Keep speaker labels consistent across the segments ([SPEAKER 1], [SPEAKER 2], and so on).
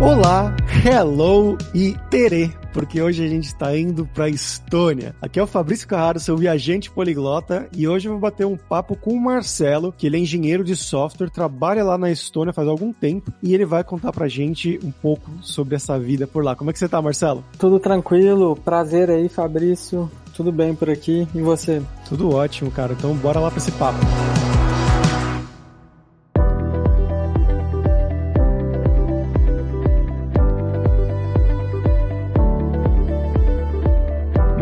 [SPEAKER 1] Olá, hello e terê, porque hoje a gente está indo para Estônia. Aqui é o Fabrício Carraro, seu viajante poliglota, e hoje eu vou bater um papo com o Marcelo, que ele é engenheiro de software, trabalha lá na Estônia faz algum tempo, e ele vai contar pra gente um pouco sobre essa vida por lá. Como é que você tá, Marcelo?
[SPEAKER 2] Tudo tranquilo, prazer aí, Fabrício. Tudo bem por aqui, e você?
[SPEAKER 1] Tudo ótimo, cara. Então bora lá para esse papo.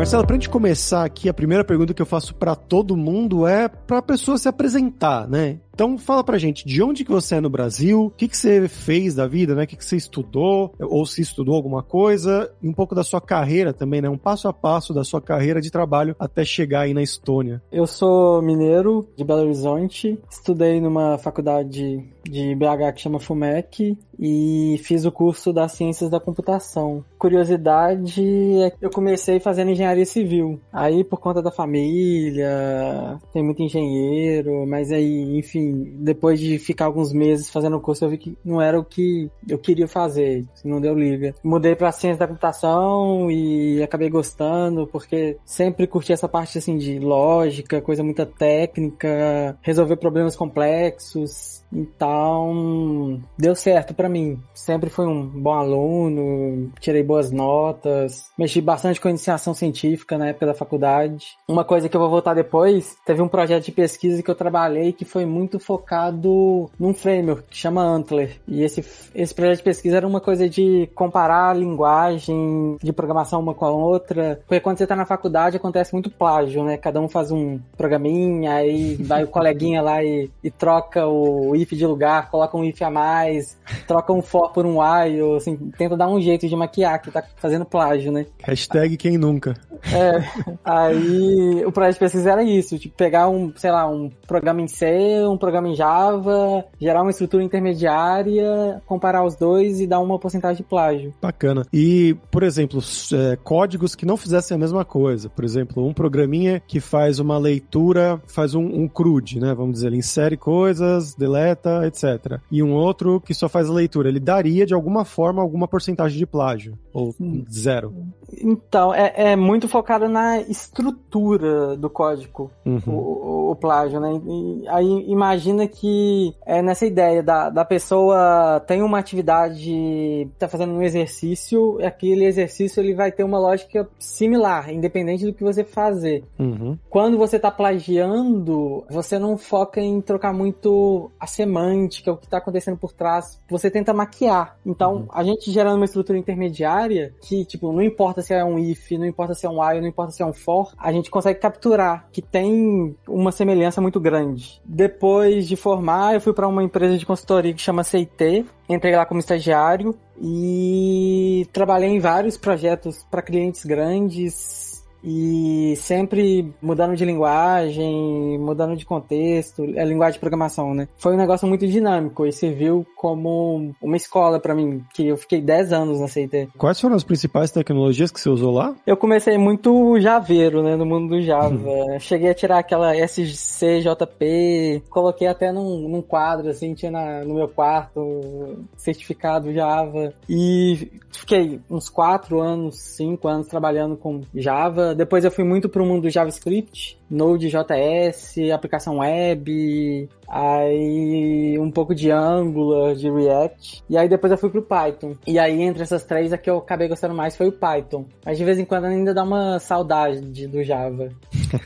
[SPEAKER 1] Marcelo, pra gente começar aqui, a primeira pergunta que eu faço para todo mundo é pra pessoa se apresentar, né? Então fala pra gente, de onde que você é no Brasil, o que, que você fez da vida, né? O que, que você estudou, ou se estudou alguma coisa, e um pouco da sua carreira também, né? Um passo a passo da sua carreira de trabalho até chegar aí na Estônia.
[SPEAKER 2] Eu sou mineiro de Belo Horizonte, estudei numa faculdade de BH que chama FUMEC e fiz o curso das Ciências da Computação. Curiosidade é que eu comecei fazendo engenharia civil. Aí por conta da família, tem muito engenheiro, mas aí, enfim, depois de ficar alguns meses fazendo curso, eu vi que não era o que eu queria fazer, não deu liga. Mudei para ciência da computação e acabei gostando, porque sempre curti essa parte assim de lógica, coisa muito técnica, resolver problemas complexos. Então, deu certo para mim. Sempre fui um bom aluno, tirei boas notas, mexi bastante com iniciação científica na época da faculdade. Uma coisa que eu vou voltar depois, teve um projeto de pesquisa que eu trabalhei que foi muito focado num framework que chama Antler. E esse, esse projeto de pesquisa era uma coisa de comparar a linguagem de programação uma com a outra. Porque quando você tá na faculdade acontece muito plágio, né? Cada um faz um programinha, aí vai o coleguinha lá e, e troca o if de lugar, coloca um if a mais, troca um for por um while, assim, tenta dar um jeito de maquiar que tá fazendo plágio, né?
[SPEAKER 1] Hashtag quem nunca.
[SPEAKER 2] É, aí o projeto de pesquisa era isso, tipo, pegar um, sei lá, um programa em C, um programa em Java, gerar uma estrutura intermediária, comparar os dois e dar uma porcentagem de plágio.
[SPEAKER 1] Bacana. E, por exemplo, é, códigos que não fizessem a mesma coisa. Por exemplo, um programinha que faz uma leitura, faz um, um CRUD, né? Vamos dizer, ele insere coisas, deleta, etc. E um outro que só faz a leitura. Ele daria, de alguma forma, alguma porcentagem de plágio. Ou zero.
[SPEAKER 2] Então, é, é, muito focado na estrutura do código, uhum. o, o, plágio, né? E aí imagina que é nessa ideia da, da pessoa tem uma atividade, tá fazendo um exercício, aquele exercício ele vai ter uma lógica similar, independente do que você fazer. Uhum. Quando você tá plagiando, você não foca em trocar muito a semântica, o que tá acontecendo por trás, você tenta maquiar. Então, uhum. a gente gerando uma estrutura intermediária que, tipo, não importa importa se é um if, não importa se é um while, não importa se é um for, a gente consegue capturar que tem uma semelhança muito grande. Depois de formar, eu fui para uma empresa de consultoria que chama CIT, entrei lá como estagiário e trabalhei em vários projetos para clientes grandes, e sempre mudando de linguagem, mudando de contexto, é linguagem de programação, né? Foi um negócio muito dinâmico e serviu como uma escola para mim, que eu fiquei 10 anos na CIT.
[SPEAKER 1] Quais foram as principais tecnologias que você usou lá?
[SPEAKER 2] Eu comecei muito javeiro, né, no mundo do Java. Uhum. Cheguei a tirar aquela SCJP, coloquei até num, num quadro, assim, tinha na, no meu quarto, certificado Java. E fiquei uns 4 anos, 5 anos trabalhando com Java depois eu fui muito pro mundo do JavaScript, Node.js, aplicação web, aí um pouco de Angular, de React, e aí depois eu fui pro Python. E aí entre essas três a que eu acabei gostando mais foi o Python. Mas de vez em quando ainda dá uma saudade do Java.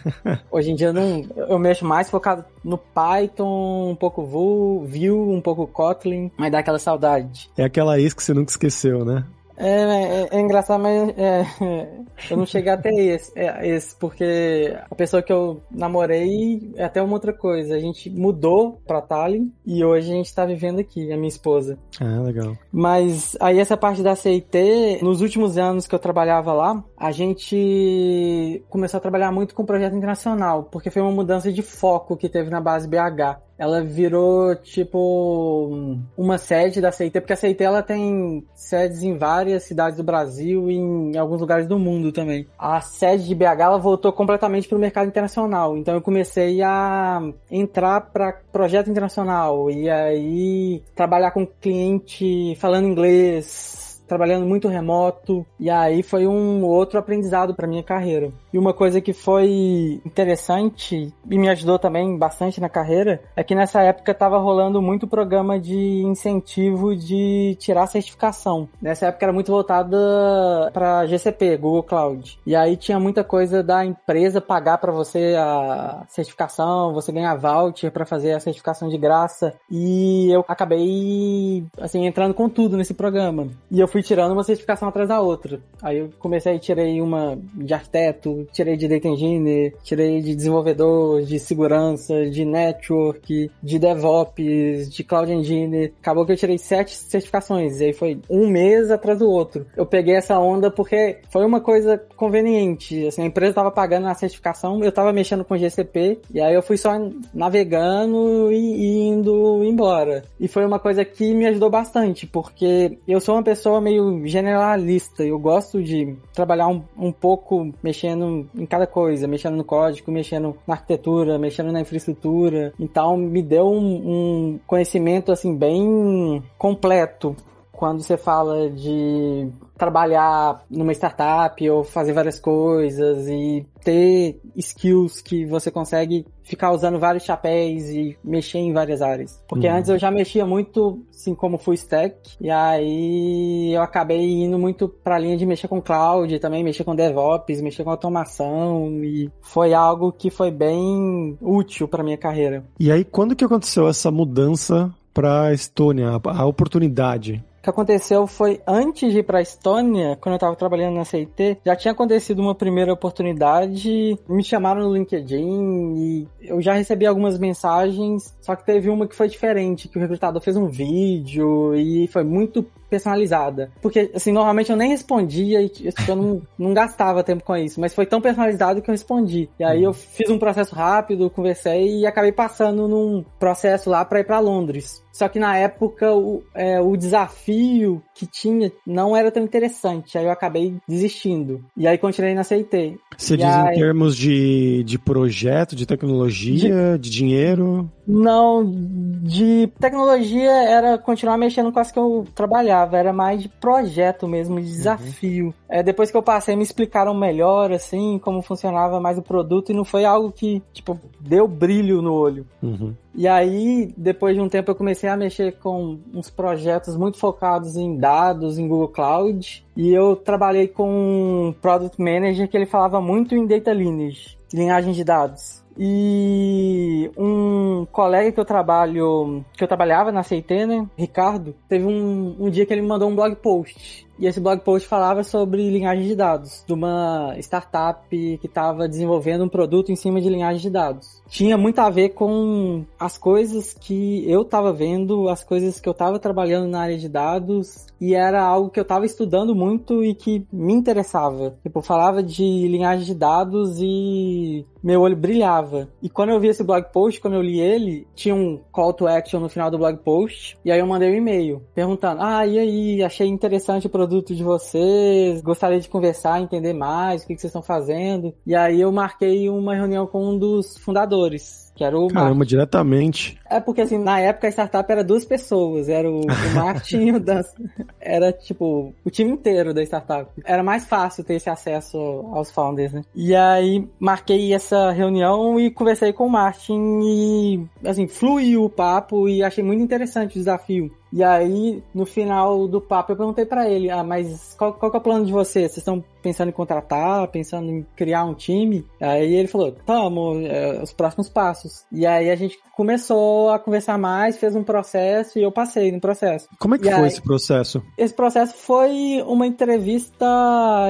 [SPEAKER 2] Hoje em dia eu não, eu mexo mais focado no Python, um pouco Vue, Vue, um pouco Kotlin, mas dá aquela saudade.
[SPEAKER 1] É aquela ex que você nunca esqueceu, né?
[SPEAKER 2] É, é, é, engraçado, mas é, eu não cheguei até esse, é, esse, porque a pessoa que eu namorei é até uma outra coisa. A gente mudou pra Tallinn e hoje a gente tá vivendo aqui, a minha esposa.
[SPEAKER 1] Ah, legal.
[SPEAKER 2] Mas aí essa parte da CIT, nos últimos anos que eu trabalhava lá, a gente começou a trabalhar muito com projeto internacional, porque foi uma mudança de foco que teve na base BH. Ela virou, tipo, uma sede da CIT, porque a CIT ela tem sedes em várias cidades do Brasil e em alguns lugares do mundo também. A sede de BH ela voltou completamente para o mercado internacional, então eu comecei a entrar para projeto internacional e aí trabalhar com cliente falando inglês, trabalhando muito remoto, e aí foi um outro aprendizado para minha carreira. E uma coisa que foi interessante e me ajudou também bastante na carreira é que nessa época estava rolando muito programa de incentivo de tirar certificação. Nessa época era muito voltada para GCP, Google Cloud. E aí tinha muita coisa da empresa pagar para você a certificação, você ganhar voucher para fazer a certificação de graça. E eu acabei assim entrando com tudo nesse programa. E eu fui tirando uma certificação atrás da outra. Aí eu comecei, tirei uma de arquiteto, tirei de data engineer, tirei de desenvolvedor, de segurança, de network, de DevOps, de cloud engineer. Acabou que eu tirei sete certificações. E aí foi um mês atrás do outro. Eu peguei essa onda porque foi uma coisa conveniente. Assim, a empresa estava pagando a certificação, eu estava mexendo com GCP, e aí eu fui só navegando e, indo embora. E foi uma coisa que me ajudou bastante, porque eu sou uma pessoa meio generalista. Eu gosto de trabalhar um, um pouco mexendo em cada coisa, mexendo no código, mexendo na arquitetura, mexendo na infraestrutura. Então me deu um, um conhecimento assim bem completo quando você fala de trabalhar numa startup ou fazer várias coisas e ter skills que você consegue ficar usando vários chapéus e mexer em várias áreas. Porque uhum. antes eu já mexia muito, assim, como full stack, e aí eu acabei indo muito pra linha de mexer com cloud, também mexer com DevOps, mexer com automação, e foi algo que foi bem útil para minha carreira.
[SPEAKER 1] E aí, quando que aconteceu essa mudança para Estônia, a oportunidade?
[SPEAKER 2] Que aconteceu foi antes de ir para a Estônia, quando eu estava trabalhando na CIT, já tinha acontecido uma primeira oportunidade, me chamaram no LinkedIn e eu já recebi algumas mensagens, só que teve uma que foi diferente, que o recrutador fez um vídeo e foi muito personalizada. Porque, assim, normalmente eu nem respondia e tipo, eu não, não gastava tempo com isso, mas foi tão personalizado que eu respondi. E aí eu fiz um processo rápido, conversei e acabei passando num processo lá para ir para Londres. Só que na época o, é, o desafio que tinha não era tão interessante. Aí eu acabei desistindo. E aí continuei na CIT.
[SPEAKER 1] Você e diz aí... em termos de, de projeto, de tecnologia, de... de dinheiro?
[SPEAKER 2] Não, de tecnologia era continuar mexendo com as que eu trabalhava, era mais de projeto mesmo, de desafio. Uhum. É, depois que eu passei, me explicaram melhor, assim, como funcionava mais o produto, e não foi algo que, tipo, deu brilho no olho. Uhum. E aí, depois de um tempo, eu comecei a mexer com uns projetos muito focados em dados, em Google Cloud, e eu trabalhei com um Product Manager que ele falava muito em Data Lineage, linhagem de dados. E um colega que eu trabalho, que eu trabalhava na CIT, né, Ricardo, teve um, um dia que ele me mandou um blog post e esse blog post falava sobre linhagem de dados, de uma startup que estava desenvolvendo um produto em cima de linhagem de dados. Tinha muito a ver com as coisas que eu estava vendo, as coisas que eu estava trabalhando na área de dados, e era algo que eu estava estudando muito e que me interessava. Tipo, falava de linhagem de dados e meu olho brilhava. E quando eu vi esse blog post, quando eu li ele, tinha um call to action no final do blog post, e aí eu mandei um e-mail perguntando: "Ah, e aí, achei interessante o produto de vocês, gostaria de conversar, entender mais o que, que vocês estão fazendo. E aí eu marquei uma reunião com um dos fundadores, que era o
[SPEAKER 1] Caramba, diretamente.
[SPEAKER 2] É porque, assim, na época a startup era duas pessoas. Era o, o Martin e o Dan. Era, tipo, o time inteiro da startup. Era mais fácil ter esse acesso aos founders, né? E aí, marquei essa reunião e conversei com o Martin e, assim, fluiu o papo e achei muito interessante o desafio. E aí, no final do papo, eu perguntei para ele, ah, mas qual, qual é o plano de vocês? Vocês estão pensando em contratar, pensando em criar um time? Aí ele falou, tamo, é, os próximos passos. E aí a gente começou a conversar mais, fez um processo e eu passei no processo.
[SPEAKER 1] Como é que
[SPEAKER 2] e
[SPEAKER 1] foi aí, esse processo?
[SPEAKER 2] Esse processo foi uma entrevista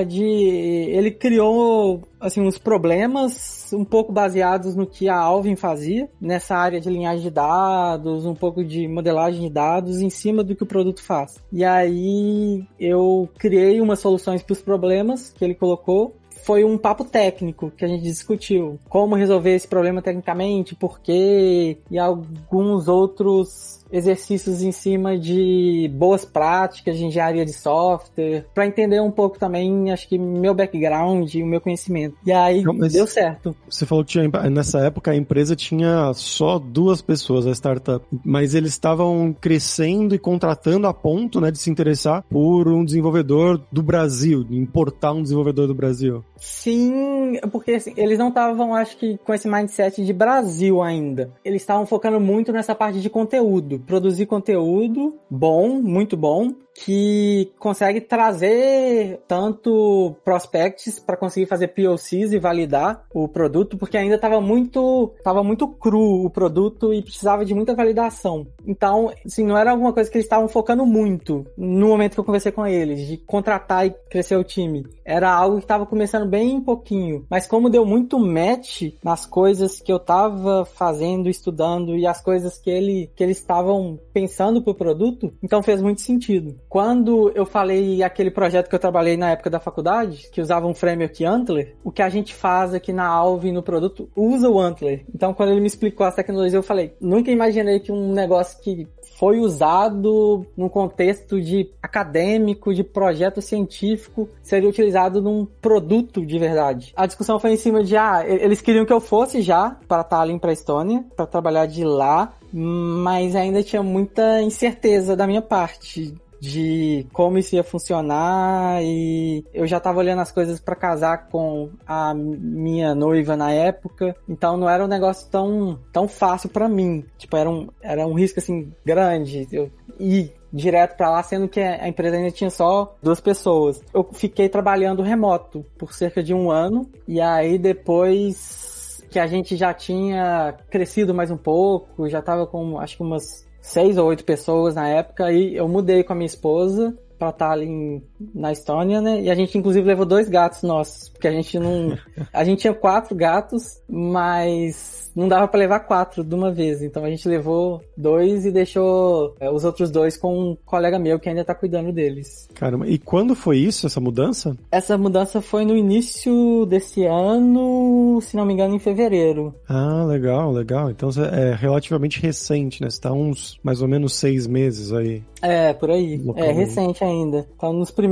[SPEAKER 2] de... Ele criou assim, uns problemas um pouco baseados no que a Alvin fazia, nessa área de linhagem de dados, um pouco de modelagem de dados em cima do que o produto faz. E aí eu criei umas soluções para os problemas que ele colocou foi um papo técnico que a gente discutiu. Como resolver esse problema tecnicamente, por quê, e alguns outros exercícios em cima de boas práticas de engenharia de software, para entender um pouco também, acho que meu background e o meu conhecimento. E aí Não, deu certo.
[SPEAKER 1] Você falou que tinha, nessa época a empresa tinha só duas pessoas, a startup, mas eles estavam crescendo e contratando a ponto, né, de se interessar por um desenvolvedor do Brasil, importar um desenvolvedor do Brasil.
[SPEAKER 2] Sim, porque assim, eles não estavam, acho que, com esse mindset de Brasil ainda. Eles estavam focando muito nessa parte de conteúdo produzir conteúdo bom, muito bom, que consegue trazer tanto prospects para conseguir fazer POCs e validar o produto, porque ainda estava muito, tava muito cru o produto e precisava de muita validação. Então, assim, não era alguma coisa que eles estavam focando muito no momento que eu conversei com eles, de contratar e crescer o time. Era algo que estava começando bem pouquinho, mas como deu muito match nas coisas que eu estava fazendo, estudando e as coisas que ele que eles estavam pensando pro produto, então fez muito sentido. Quando eu falei aquele projeto que eu trabalhei na época da faculdade, que usava um framework Antler, o que a gente faz aqui na Alve no produto usa o Antler. Então, quando ele me explicou as tecnologias, eu falei, nunca imaginei que um negócio que foi usado num contexto de acadêmico, de projeto científico, seria utilizado num produto de verdade. A discussão foi em cima de, ah, eles queriam que eu fosse já para Tallinn, para Estônia, para trabalhar de lá, mas ainda tinha muita incerteza da minha parte de como isso ia funcionar e eu já tava olhando as coisas para casar com a minha noiva na época, então não era um negócio tão, tão fácil para mim. Tipo, era um, era um risco assim grande. Eu ir direto para lá, sendo que a empresa ainda tinha só duas pessoas. Eu fiquei trabalhando remoto por cerca de um ano e aí depois que a gente já tinha crescido mais um pouco, já tava com acho que umas seis ou oito pessoas na época e eu mudei com a minha esposa pra estar ali na Estônia, né? E a gente inclusive levou dois gatos nossos, porque a gente não. A gente tinha quatro gatos, mas não dava para levar quatro de uma vez. Então a gente levou dois e deixou é, os outros dois com um colega meu que ainda tá cuidando deles.
[SPEAKER 1] Caramba, e quando foi isso, essa mudança?
[SPEAKER 2] Essa mudança foi no início desse ano, se não me engano, em fevereiro.
[SPEAKER 1] Ah, legal, legal. Então é relativamente recente, né? Você tá uns mais ou menos seis meses aí.
[SPEAKER 2] É, por aí. É recente ainda. Então, nos primeiros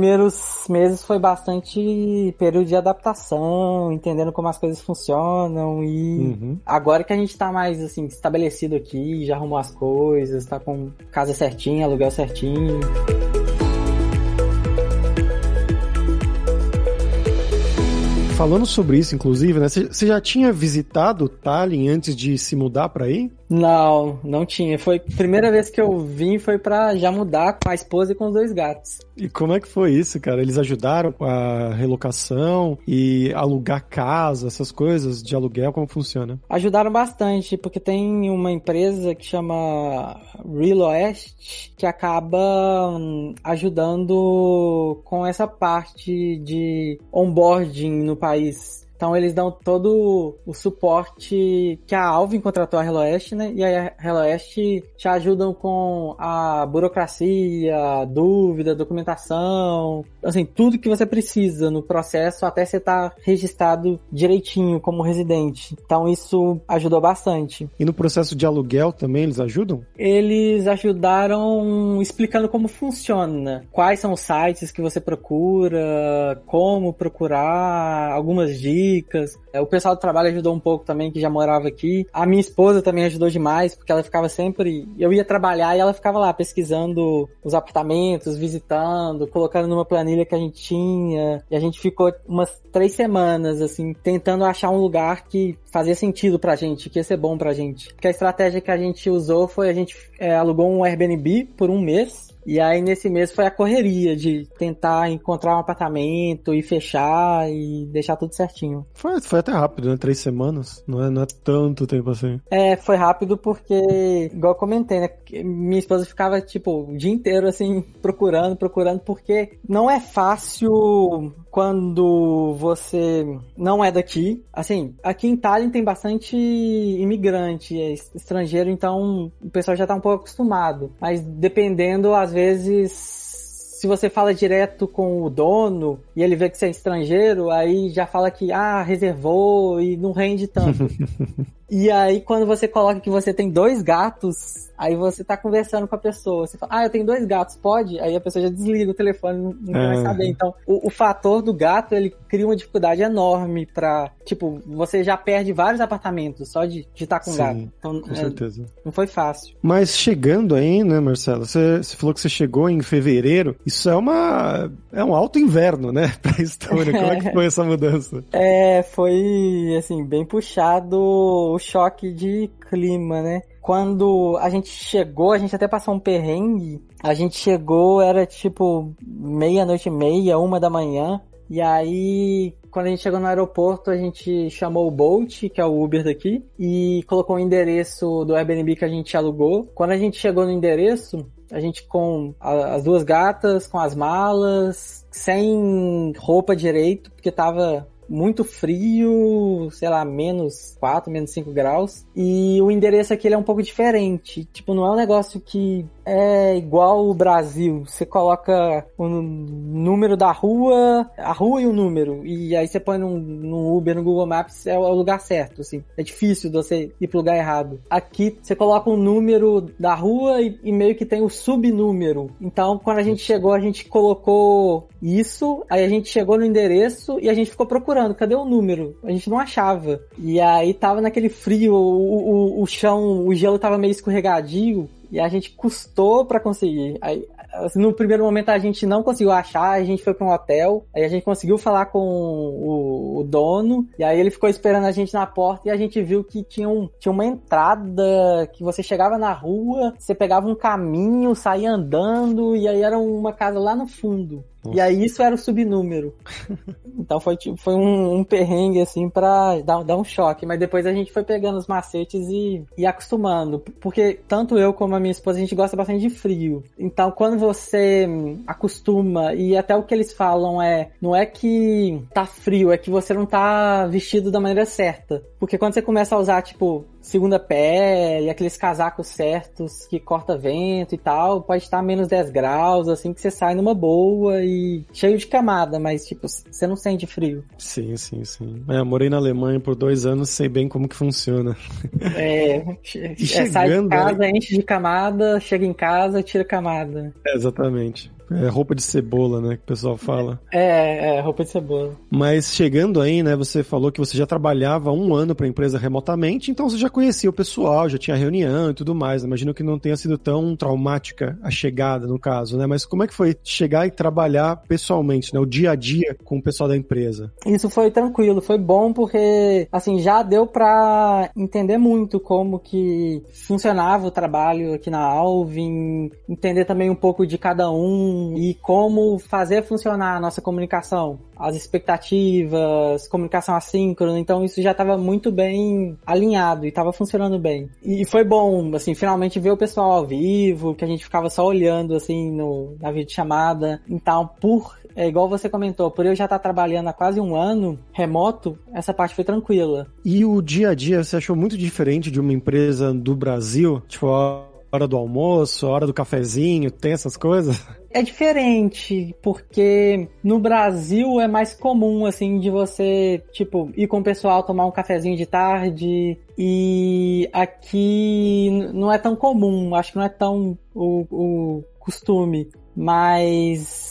[SPEAKER 2] meses foi bastante período de adaptação, entendendo como as coisas funcionam e uhum. agora que a gente tá mais, assim, estabelecido aqui, já arrumou as coisas, tá com casa certinha, aluguel certinho.
[SPEAKER 1] Falando sobre isso, inclusive, né? Você já tinha visitado Tallinn antes de se mudar para aí?
[SPEAKER 2] Não, não tinha. Foi a primeira vez que eu vim foi para já mudar com a esposa e com os dois gatos.
[SPEAKER 1] E como é que foi isso, cara? Eles ajudaram com a relocação e alugar casa, essas coisas de aluguel, como funciona?
[SPEAKER 2] Ajudaram bastante, porque tem uma empresa que chama Real Oeste que acaba hum, ajudando com essa parte de onboarding no país então eles dão todo o suporte que a Alvin contratou a Hello West, né? E a Hello West te ajudam com a burocracia, dúvida, documentação, assim, tudo que você precisa no processo até você estar tá registrado direitinho como residente. Então isso ajudou bastante.
[SPEAKER 1] E no processo de aluguel também eles ajudam?
[SPEAKER 2] Eles ajudaram explicando como funciona, quais são os sites que você procura, como procurar, algumas dicas dicas. É, o pessoal do trabalho ajudou um pouco também, que já morava aqui. A minha esposa também ajudou demais, porque ela ficava sempre. Eu ia trabalhar e ela ficava lá pesquisando os apartamentos, visitando, colocando numa planilha que a gente tinha. E a gente ficou umas três semanas, assim, tentando achar um lugar que fazia sentido pra gente, que ia ser bom pra gente. Porque a estratégia que a gente usou foi a gente é, alugou um Airbnb por um mês e aí nesse mês foi a correria de tentar encontrar um apartamento e fechar e deixar tudo certinho.
[SPEAKER 1] Foi, foi até rápido, né? Três semanas. Não é, não é tanto tempo assim.
[SPEAKER 2] É, foi rápido porque, igual eu comentei, né? Minha esposa ficava, tipo, o dia inteiro assim, procurando, procurando, porque não é fácil quando você não é daqui. Assim, aqui em Tallinn tem bastante imigrante, é estrangeiro, então o pessoal já tá um pouco acostumado. Mas dependendo, às vezes se você fala direto com o dono e ele vê que você é estrangeiro, aí já fala que, ah, reservou e não rende tanto. e aí, quando você coloca que você tem dois gatos, aí você tá conversando com a pessoa. Você fala, ah, eu tenho dois gatos, pode? Aí a pessoa já desliga o telefone, não, não é. vai saber. Então, o, o, fator do gato, ele cria uma dificuldade enorme pra, tipo, você já perde vários apartamentos só de estar tá com
[SPEAKER 1] Sim,
[SPEAKER 2] gato.
[SPEAKER 1] Então, com é, certeza.
[SPEAKER 2] Não foi fácil.
[SPEAKER 1] Mas chegando aí, né, Marcelo, você, você falou que você chegou em fevereiro, isso é uma é um alto inverno, né, pra Estônia. Como é que foi essa mudança?
[SPEAKER 2] É, foi assim, bem puxado choque de clima, né? Quando a gente chegou, a gente até passou um perrengue. A gente chegou, era tipo meia-noite e meia, uma da manhã. E aí, quando a gente chegou no aeroporto, a gente chamou o Bolt, que é o Uber daqui, e colocou o endereço do Airbnb que a gente alugou. Quando a gente chegou no endereço, a gente com as duas gatas, com as malas, sem roupa direito, porque tava muito frio, sei lá, menos 4, menos 5 graus. E o endereço aqui é um pouco diferente. Tipo, não é um negócio que é igual o Brasil. Você coloca o número da rua, a rua e o número. E aí você põe no, no Uber, no Google Maps, é o lugar certo, assim. É difícil você ir pro lugar errado. Aqui você coloca o número da rua e, e meio que tem o subnúmero. Então, quando a gente chegou, a gente colocou isso, aí a gente chegou no endereço e a gente ficou procurando, cadê o número? A gente não achava. E aí tava naquele frio, o, o, o chão, o gelo tava meio escorregadio, e a gente custou para conseguir. Aí, assim, no primeiro momento a gente não conseguiu achar, a gente foi para um hotel, aí a gente conseguiu falar com o, o, dono, e aí ele ficou esperando a gente na porta e a gente viu que tinha, um, tinha uma entrada que você chegava na rua, você pegava um caminho, saía andando, e aí era uma casa lá no fundo. Nossa. E aí isso era o subnúmero. então foi, tipo, foi um, um, perrengue, assim, pra dar, dar um choque. Mas depois a gente foi pegando os macetes e, e acostumando. Porque tanto eu como a minha esposa, a gente gosta bastante de frio. Então quando você acostuma, e até o que eles falam é, não é que tá frio, é que você não tá vestido da maneira certa. Porque quando você começa a usar, tipo, segunda pele, aqueles casacos certos que corta vento e tal, pode estar menos 10 graus, assim que você sai numa boa e cheio de camada, mas tipo, você não sente frio.
[SPEAKER 1] Sim, sim, sim. É, eu morei na Alemanha por dois anos, sei bem como que funciona.
[SPEAKER 2] É, e chegando, é, sai de casa, enche de camada, chega em casa, tira camada.
[SPEAKER 1] É, exatamente. É roupa de cebola, né? Que o pessoal fala.
[SPEAKER 2] É, é, roupa de cebola.
[SPEAKER 1] Mas chegando aí, né? Você falou que você já trabalhava um ano para a empresa remotamente, então você já conhecia o pessoal, já tinha reunião e tudo mais. Imagino que não tenha sido tão traumática a chegada, no caso, né? Mas como é que foi chegar e trabalhar pessoalmente, né? O dia a dia com o pessoal da empresa?
[SPEAKER 2] Isso foi tranquilo, foi bom porque, assim, já deu para entender muito como que funcionava o trabalho aqui na Alvin, entender também um pouco de cada um e como fazer funcionar a nossa comunicação, as expectativas, comunicação assíncrona. Então isso já estava muito bem alinhado e estava funcionando bem. E foi bom, assim, finalmente ver o pessoal ao vivo, que a gente ficava só olhando assim no, na videochamada. Então, por é igual você comentou, por eu já estar trabalhando há quase um ano remoto, essa parte foi tranquila.
[SPEAKER 1] E o dia a dia você achou muito diferente de uma empresa do Brasil? Tipo, hora do almoço, hora do cafezinho, tem essas coisas?
[SPEAKER 2] É diferente, porque no Brasil é mais comum, assim, de você, tipo, ir com o pessoal tomar um cafezinho de tarde. E aqui não é tão comum, acho que não é tão o, o costume. Mas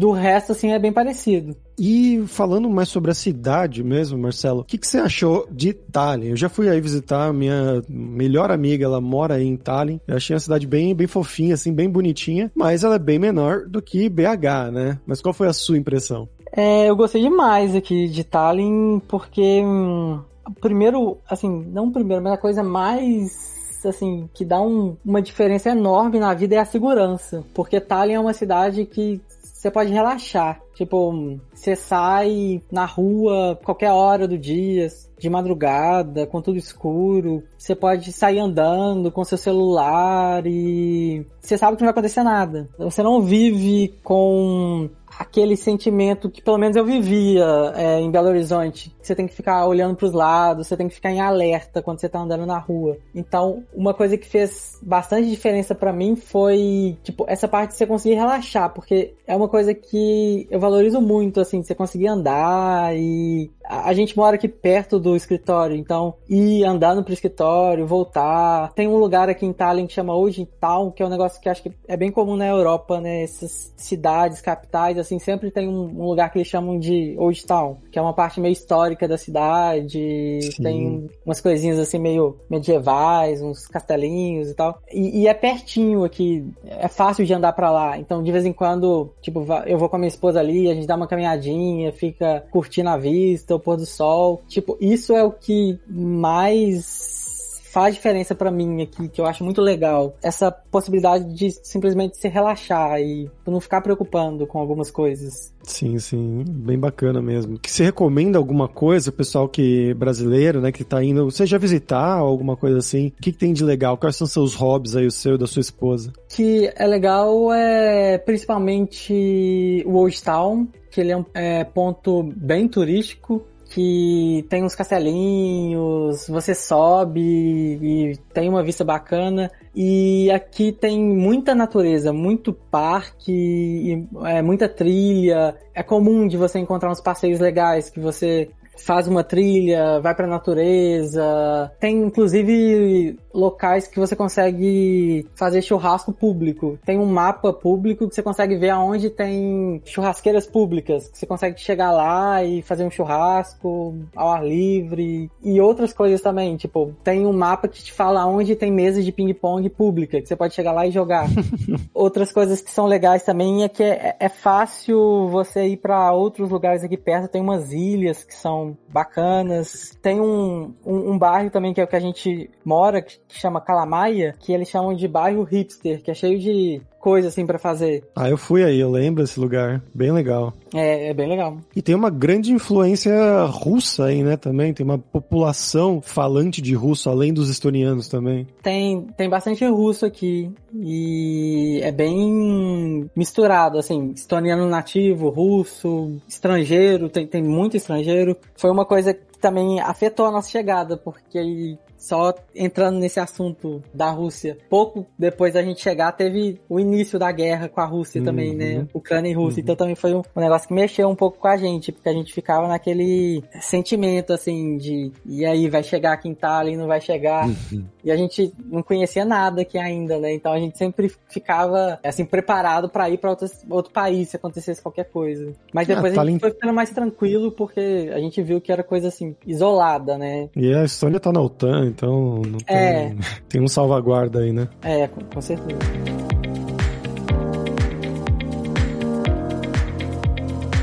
[SPEAKER 2] do resto, assim, é bem parecido.
[SPEAKER 1] E falando mais sobre a cidade mesmo, Marcelo, o que, que, você achou de Tallinn? Eu já fui aí visitar, minha melhor amiga, ela mora aí em Tallinn. Eu achei a cidade bem, bem fofinha, assim, bem bonitinha, mas ela é bem menor do que BH, né? Mas qual foi a sua impressão?
[SPEAKER 2] É, eu gostei demais aqui de Tallinn, porque, hum, primeiro, assim, não primeiro, mas a coisa mais assim, que dá um, uma diferença enorme na vida é a segurança. Porque Tallinn é uma cidade que você pode relaxar. Tipo, você sai na rua qualquer hora do dia, de madrugada, com tudo escuro. Você pode sair andando com seu celular e você sabe que não vai acontecer nada. Você não vive com aquele sentimento que pelo menos eu vivia é, em Belo Horizonte. Você tem que ficar olhando para os lados, você tem que ficar em alerta quando você tá andando na rua. Então, uma coisa que fez bastante diferença para mim foi, tipo, essa parte de você conseguir relaxar, porque é uma coisa que eu valorizo muito, assim, você conseguir andar e a gente mora aqui perto do escritório, então ir andando pro escritório, voltar. Tem um lugar aqui em Tallinn que chama Old Town, que é um negócio que acho que é bem comum na Europa, né? Essas cidades, capitais, assim, sempre tem um, um lugar que eles chamam de Old Town, que é uma parte meio histórica da cidade. Sim. Tem umas coisinhas assim meio medievais, uns castelinhos e tal. E, e é pertinho aqui, é fácil de andar para lá. Então, de vez em quando, tipo, eu vou com a minha esposa ali, a gente dá uma caminhadinha, fica curtindo a vista, o pôr do sol. Tipo, isso é o que mais faz diferença para mim aqui, que eu acho muito legal. Essa possibilidade de simplesmente se relaxar e não ficar preocupando com algumas coisas.
[SPEAKER 1] Sim, sim, bem bacana mesmo. Que se recomenda alguma coisa, pessoal que brasileiro, né, que tá indo, seja visitar alguma coisa assim, o que, que tem de legal? Quais são seus hobbies aí, o seu e da sua esposa?
[SPEAKER 2] Que é legal é principalmente o Old Town, que ele é um é, ponto bem turístico que tem uns castelinhos, você sobe e tem uma vista bacana. E aqui tem muita natureza, muito parque, é, muita trilha. É comum de você encontrar uns passeios legais que você faz uma trilha, vai pra natureza. Tem inclusive locais que você consegue fazer churrasco público. Tem um mapa público que você consegue ver aonde tem churrasqueiras públicas. Que você consegue chegar lá e fazer um churrasco ao ar livre. E outras coisas também, tipo, tem um mapa que te fala onde tem mesas de ping-pong pública, que você pode chegar lá e jogar. outras coisas que são legais também é que é, é fácil você ir para outros lugares aqui perto. Tem umas ilhas que são bacanas. Tem um, um, um bairro também que é o que a gente mora, que chama Calamaia, que eles chamam de bairro hipster, que é cheio de coisa assim para fazer.
[SPEAKER 1] Ah, eu fui aí, eu lembro desse lugar. Bem legal.
[SPEAKER 2] É, é bem legal.
[SPEAKER 1] E tem uma grande influência russa aí, né, também. Tem uma população falante de russo, além dos estonianos também.
[SPEAKER 2] Tem, tem bastante russo aqui. E é bem misturado, assim, estoniano nativo, russo, estrangeiro, tem, tem muito estrangeiro. Foi uma coisa que também afetou a nossa chegada, porque só entrando nesse assunto da Rússia, pouco depois da gente chegar, teve o início da guerra com a Rússia uhum. também, né? Ucrânia e Rússia. Uhum. Então também foi um, um, negócio que mexeu um pouco com a gente, porque a gente ficava naquele sentimento, assim, de e aí, vai chegar aqui em Itália e não vai chegar. Uhum. E a gente não conhecia nada aqui ainda, né? Então a gente sempre ficava, assim, preparado para ir para outro país se acontecesse qualquer coisa. Mas ah, depois ah, a gente foi ficando mais tranquilo, porque a gente viu que era coisa, assim, isolada, né?
[SPEAKER 1] E a Estônia tá na OTAN, então tem, é. tem um salvaguarda aí, né?
[SPEAKER 2] É, com, com certeza.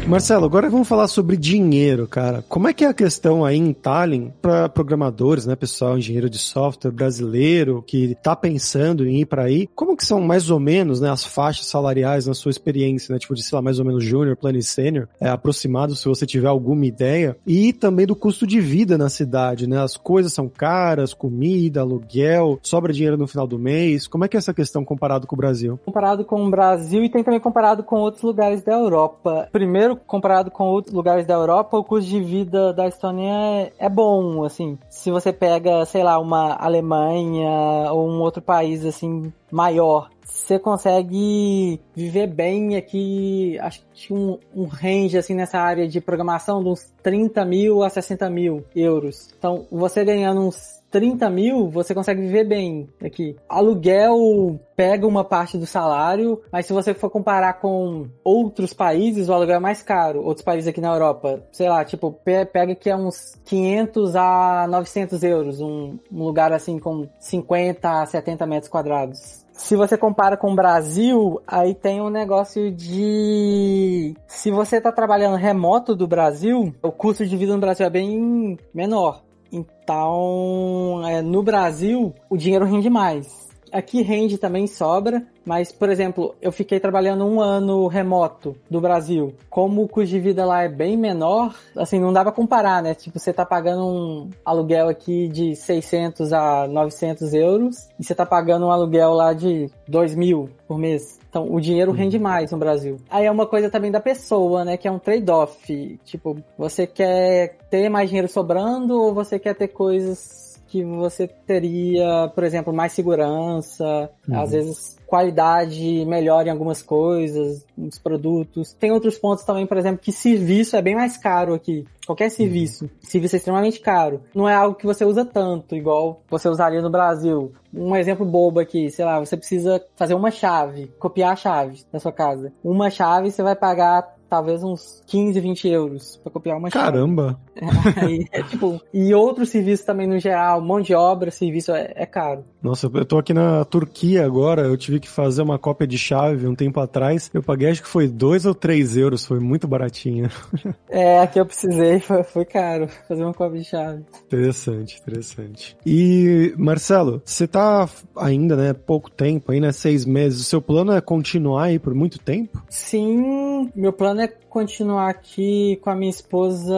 [SPEAKER 1] Marcelo, agora vamos falar sobre dinheiro, cara. Como é que é a questão aí em Tallinn para programadores, né, pessoal, engenheiro de software brasileiro que tá pensando em ir para aí? Como que são mais ou menos, né, as faixas salariais na sua experiência, né, tipo de, sei lá, mais ou menos júnior, plano e sênior, é aproximado se você tiver alguma ideia, e também do custo de vida na cidade, né? As coisas são caras, comida, aluguel, sobra dinheiro no final do mês. Como é que é essa questão comparado com o Brasil?
[SPEAKER 2] Comparado com o Brasil e tem também comparado com outros lugares da Europa. Primeiro comparado com outros lugares da Europa, o custo de vida da Estônia é, é bom, assim. Se você pega, sei lá, uma Alemanha ou um outro país, assim, maior, você consegue viver bem aqui, acho que um, um range assim nessa área de programação de uns 30 mil a 60 mil euros. Então, você ganhando uns 30 mil, você consegue viver bem aqui. Aluguel pega uma parte do salário, mas se você for comparar com outros países, o aluguel é mais caro. Outros países aqui na Europa, sei lá, tipo, pega que é uns 500 a 900 euros, um, um lugar assim com 50 a 70 metros quadrados. Se você compara com o Brasil, aí tem um negócio de. Se você está trabalhando remoto do Brasil, o custo de vida no Brasil é bem menor. Então, é, no Brasil, o dinheiro rende mais. Aqui rende também sobra, mas, por exemplo, eu fiquei trabalhando um ano remoto do Brasil. Como o custo de vida lá é bem menor, assim, não dá pra comparar, né? Tipo, você tá pagando um aluguel aqui de 600 a 900 euros e você tá pagando um aluguel lá de 2 mil por mês. Então, o dinheiro
[SPEAKER 1] Uhum.
[SPEAKER 2] rende mais no Brasil. Aí é uma coisa também da pessoa, né? Que é um trade-off. Tipo, você quer ter mais dinheiro sobrando ou você quer ter coisas que você teria, por exemplo, mais segurança,
[SPEAKER 1] Uhum.
[SPEAKER 2] às vezes qualidade melhor em algumas coisas, nos produtos. Tem outros pontos também, por exemplo, que serviço é bem mais caro aqui. Qualquer serviço. Serviço é extremamente caro. Não é algo que você usa tanto, igual você usaria no Brasil. Um exemplo bobo aqui, sei lá, você precisa fazer uma chave, copiar a chave da sua casa. Uma chave você vai pagar talvez uns 15, 20 euros pra copiar uma chave.
[SPEAKER 1] Caramba!
[SPEAKER 2] Aí, é, tipo, e outros serviços também no geral, mão de obra, serviço é, é caro.
[SPEAKER 1] Nossa, eu tô aqui na Turquia agora, eu tive que fazer uma cópia de chave um tempo atrás. Eu paguei acho que foi 2 ou 3 euros, foi muito baratinho.
[SPEAKER 2] É, aqui eu precisei, foi, foi caro fazer uma cópia de chave.
[SPEAKER 1] Interessante, interessante. E, Marcelo, você tá ainda, né, pouco tempo aí, né, seis meses. O seu plano é continuar aí por muito tempo?
[SPEAKER 2] Sim, meu plano é continuar aqui com a minha esposa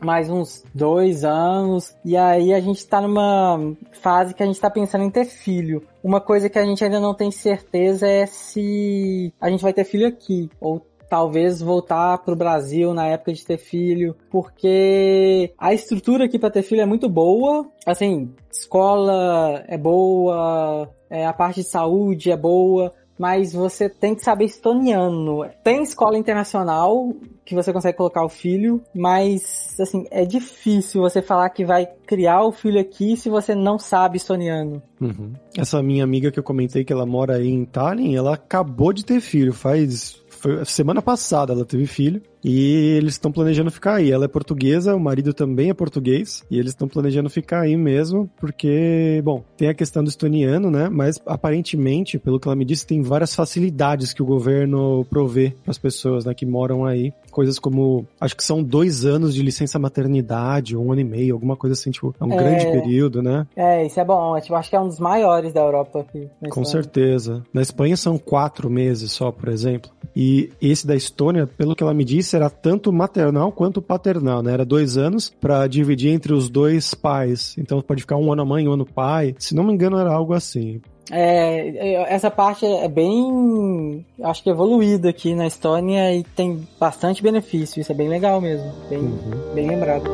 [SPEAKER 2] mais uns dois anos. E aí a gente tá numa fase que a gente tá pensando em ter filho. Uma coisa que a gente ainda não tem certeza é se a gente vai ter filho aqui ou talvez voltar pro Brasil na época de ter filho, porque a estrutura aqui para ter filho é muito boa. Assim, escola é boa, é, a parte de saúde é boa, mas você tem que saber estoniano. Tem escola internacional que você consegue colocar o filho, mas assim, é difícil você falar que vai criar o filho aqui se você não sabe estoniano.
[SPEAKER 1] Uhum. Essa minha amiga que eu comentei que ela mora aí em Tallinn, ela acabou de ter filho, faz foi semana passada ela teve filho e eles estão planejando ficar aí. Ela é portuguesa, o marido também é português e eles estão planejando ficar aí mesmo porque, bom, tem a questão do estoniano, né? Mas aparentemente, pelo que ela me disse, tem várias facilidades que o governo provê para as pessoas, né, que moram aí. Coisas como, acho que são dois anos de licença maternidade, um ano e meio, alguma coisa assim, tipo, é um
[SPEAKER 2] É.
[SPEAKER 1] grande período, né?
[SPEAKER 2] É, isso é bom. Eu tipo, acho que é um dos maiores da Europa aqui.
[SPEAKER 1] Com certeza. Na Espanha são quatro meses só, por exemplo. E esse da Estônia, pelo que ela me disse, era tanto maternal quanto paternal, né? Era dois anos pra dividir entre os dois pais. Então pode ficar um ano a mãe, um ano pai. Se não me engano, era algo assim.
[SPEAKER 2] É, é, essa parte é bem, acho que evoluída aqui na Estônia e tem bastante benefício. Isso é bem legal mesmo. Bem,
[SPEAKER 1] Uhum.
[SPEAKER 2] bem lembrado.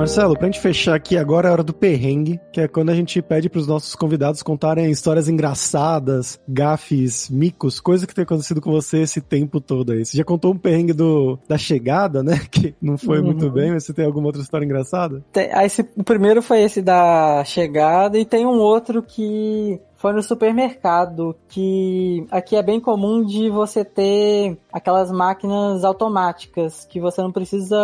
[SPEAKER 1] Marcelo, pra gente fechar aqui agora é a hora do perrengue, que é quando a gente pede pros nossos convidados contarem histórias engraçadas, gafes, micos, coisa que tem acontecido com você esse tempo todo aí. Você já contou um perrengue do, da chegada, né? Que não foi
[SPEAKER 2] Uhum.
[SPEAKER 1] muito bem, mas você tem alguma outra história engraçada?
[SPEAKER 2] Tem- esse- o primeiro foi esse da chegada e tem um outro que foi no supermercado, que aqui é bem comum de você ter aquelas máquinas automáticas que você não precisa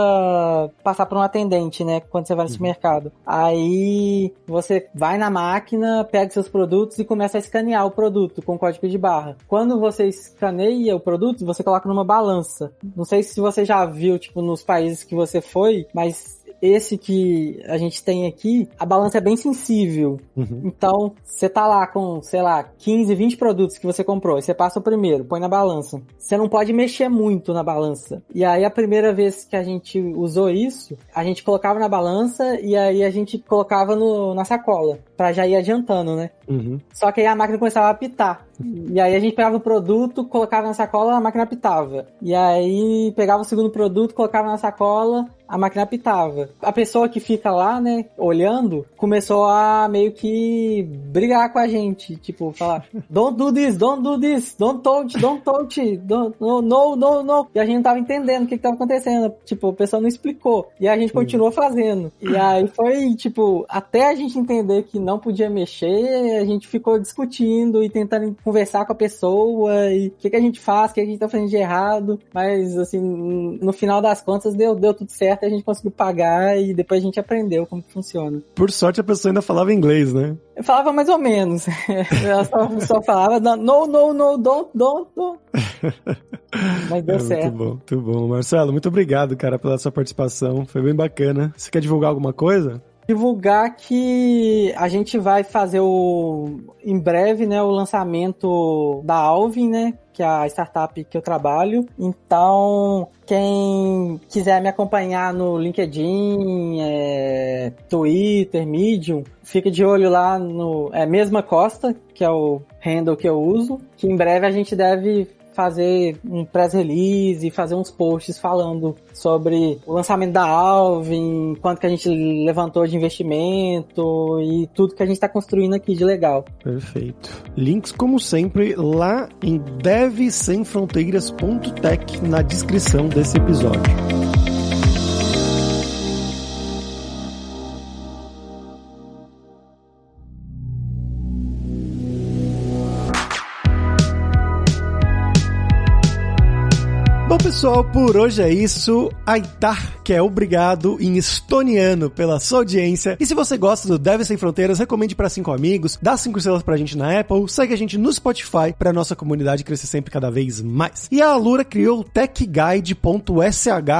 [SPEAKER 2] passar por um atendente, né, quando você vai no supermercado. Aí você vai na máquina, pega seus produtos e começa a escanear o produto com código de barra. Quando você escaneia o produto, você coloca numa balança. Não sei se você já viu, tipo, nos países que você foi, mas esse que a gente tem aqui, a balança é bem sensível.
[SPEAKER 1] Uhum.
[SPEAKER 2] Então, você tá lá com, sei lá, 15, 20 produtos que você comprou. Aí você passa o primeiro, põe na balança. Você não pode mexer muito na balança. E aí, a primeira vez que a gente usou isso, a gente colocava na balança e aí a gente colocava no, na sacola. Pra já ir adiantando, né?
[SPEAKER 1] Uhum.
[SPEAKER 2] Só que aí a máquina começava a apitar. E aí a gente pegava o produto, colocava na sacola, a máquina apitava. E aí pegava o segundo produto, colocava na sacola, a máquina apitava. A pessoa que fica lá, né, olhando, começou a meio que brigar com a gente. Tipo, falar, don't do this, don't do this, don't touch, don't touch, don't, no, no, no, no. E a gente não tava entendendo o que que tava acontecendo. Tipo, a pessoa não explicou. E a gente continuou fazendo. E aí foi, tipo, até a gente entender que não podia mexer, a gente ficou discutindo e tentando conversar com a pessoa e o que, que a gente faz, o que a gente tá fazendo de errado. Mas, assim, no final das contas deu, deu tudo certo, a gente conseguiu pagar e depois a gente aprendeu como que funciona.
[SPEAKER 1] Por sorte a pessoa ainda falava inglês, né?
[SPEAKER 2] Eu falava mais ou menos. Ela só, só falava, no, no, no, don't, don't, don't. Mas deu
[SPEAKER 1] É,
[SPEAKER 2] certo.
[SPEAKER 1] Muito bom, muito bom. Marcelo, muito obrigado, cara, pela sua participação. Foi bem bacana. Você quer divulgar alguma coisa?
[SPEAKER 2] Divulgar que a gente vai fazer o em breve, né, o lançamento da Alvin, né, que é a startup que eu trabalho. Então, quem quiser me acompanhar no LinkedIn, é, Twitter, Medium, fica de olho lá no é mesma Costa, que é o handle que eu uso, que em breve a gente deve fazer um press release, fazer uns posts falando sobre o lançamento da Alvin, quanto que a gente levantou de investimento e tudo que a gente está construindo aqui de legal.
[SPEAKER 1] Perfeito. Links, como sempre, lá em devsemfronteiras.tech na descrição desse episódio. Pessoal, por hoje é isso. Aitar, que é obrigado em estoniano pela sua audiência. E se você gosta do Deve Sem Fronteiras, recomende para cinco amigos, dá cinco estrelas pra gente na Apple, segue a gente no Spotify pra nossa comunidade crescer sempre cada vez mais. E a Alura criou o techguide.sh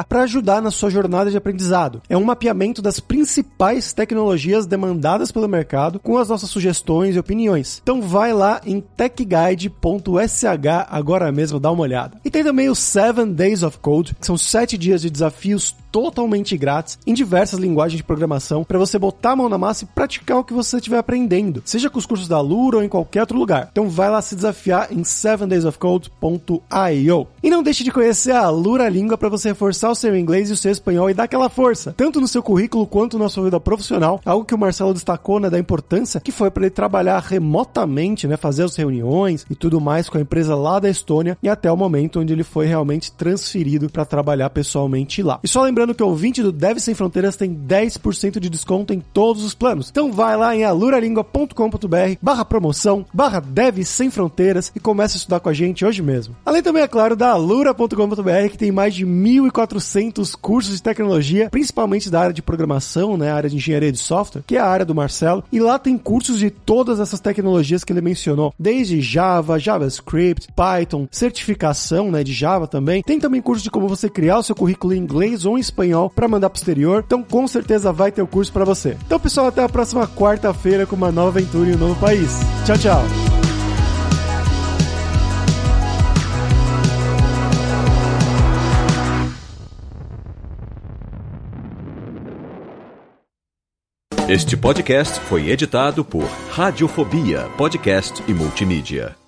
[SPEAKER 1] para ajudar na sua jornada de aprendizado. É um mapeamento das principais tecnologias demandadas pelo mercado com as nossas sugestões e opiniões. Então vai lá em techguide.sh agora mesmo, dá uma olhada. E tem também o 7 Days of Code, que são sete dias de desafios totalmente grátis em diversas linguagens de programação para você botar a mão na massa e praticar o que você estiver aprendendo, seja com os cursos da Lura ou em qualquer outro lugar. Então vai lá se desafiar em 7daysofcode.io. E não deixe de conhecer a Lura Língua para você reforçar o seu inglês e o seu espanhol e dar aquela força, tanto no seu currículo quanto na sua vida profissional, algo que o Marcelo destacou, né, da importância que foi para ele trabalhar remotamente, né, fazer as reuniões e tudo mais com a empresa lá da Estônia e até o momento onde ele foi realmente transferido para trabalhar pessoalmente lá. E só lembrando que o ouvinte do Deve Sem Fronteiras tem 10% de desconto em todos os planos. Então vai lá em aluralingua.com.br barra promoção, barra Deve Sem Fronteiras e comece a estudar com a gente hoje mesmo. Além também, é claro, da alura.com.br que tem mais de 1.400 cursos de tecnologia, principalmente da área de programação, né, área de engenharia de software, que é a área do Marcelo, e lá tem cursos de todas essas tecnologias que ele mencionou, desde Java, JavaScript, Python, certificação, né, de Java também, tem também curso de como você criar o seu currículo em inglês ou em espanhol para mandar pro exterior. Então, com certeza vai ter o curso para você. Então, pessoal, até a próxima quarta-feira com uma nova aventura em um novo país. Tchau, tchau.
[SPEAKER 3] Este podcast foi editado por Radiofobia, podcast e multimídia.